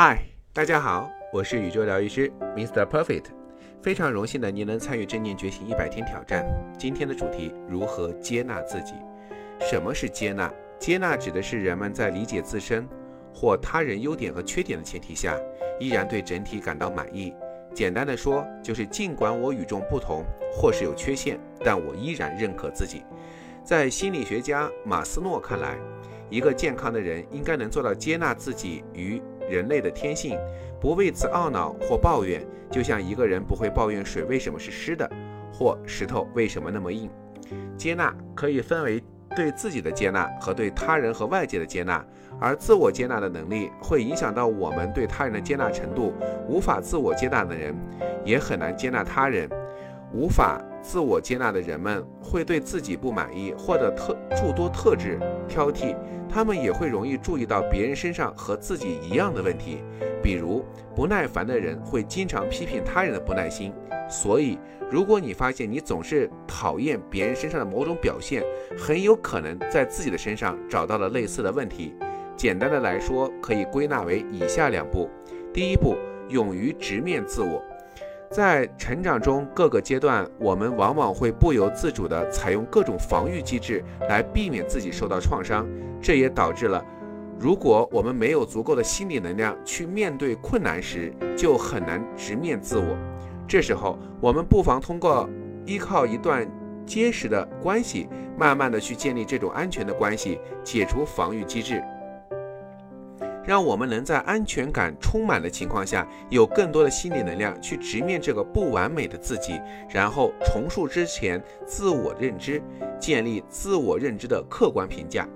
嗨，大家好，我是宇宙疗愈师 Mr. Perfect，非常荣幸的您能参与正念觉醒一百天挑战。今天的主题：如何接纳自己？什么是接纳？接纳指的是人们在理解自身或他人优点和缺点的前提下，依然对整体感到满意。简单的说，就是尽管我与众不同或是有缺陷，但我依然认可自己。在心理学家马斯诺看来，一个健康的人应该能做到接纳自己与人类的天性，不为此懊恼或抱怨。就像一个人不会抱怨水为什么是湿的，或石头为什么那么硬。接纳可以分为对自己的接纳和对他人和外界的接纳，而自我接纳的能力会影响到我们对他人的接纳程度。无法自我接纳的人，也很难接纳他人。无法自我接纳的人们会对自己不满意，或者特诸多特质挑剔。他们也会容易注意到别人身上和自己一样的问题，比如不耐烦的人会经常批评他人的不耐心。所以，如果你发现你总是讨厌别人身上的某种表现，很有可能在自己的身上找到了类似的问题。简单的来说，可以归纳为以下两步：第一步，勇于直面自我。在成长中各个阶段，我们往往会不由自主地采用各种防御机制来避免自己受到创伤。这也导致了，如果我们没有足够的心理能量去面对困难时，就很难直面自我。这时候，我们不妨通过依靠一段结实的关系，慢慢的去建立这种安全的关系，解除防御机制。让我们能在安全感充满的情况下，有更多的心理能量去直面这个不完美的自己，然后重塑之前自我认知，建立自我认知的客观评价。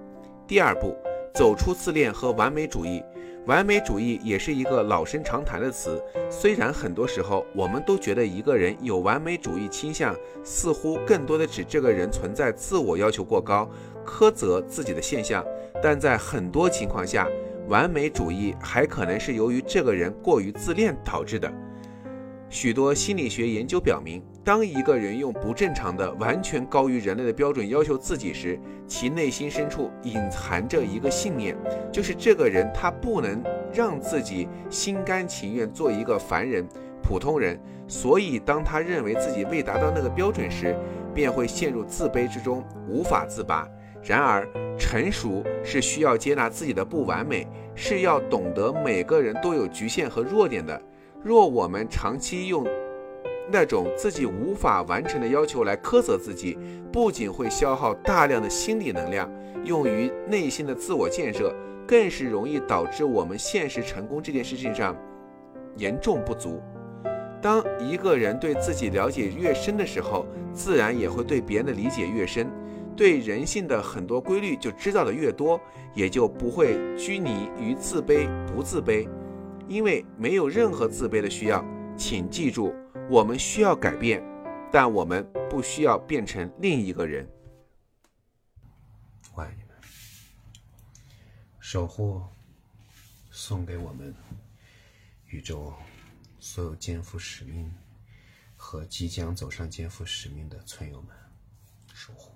第二步，走出自恋和完美主义。完美主义也是一个老生常谈的词，虽然很多时候我们都觉得一个人有完美主义倾向，似乎更多的指这个人存在自我要求过高、苛责自己的现象，但在很多情况下，完美主义还可能是由于这个人过于自恋导致的。许多心理学研究表明，当一个人用不正常的、完全高于人类的标准要求自己时，其内心深处隐含着一个信念，就是这个人他不能让自己心甘情愿做一个凡人、普通人。所以，当他认为自己未达到那个标准时，便会陷入自卑之中，无法自拔。然而，成熟是需要接纳自己的不完美，是要懂得每个人都有局限和弱点的。若我们长期用那种自己无法完成的要求来苛责自己，不仅会消耗大量的心理能量用于内心的自我建设，更是容易导致我们现实成功这件事情上严重不足。当一个人对自己了解越深的时候，自然也会对别人的理解越深。对人性的很多规律就知道的越多，也就不会拘泥于自卑不自卑，因为没有任何自卑的需要。请记住，我们需要改变，但我们不需要变成另一个人。我爱你们，守护送给我们宇宙所有肩负使命和即将走上肩负使命的村友们，守护。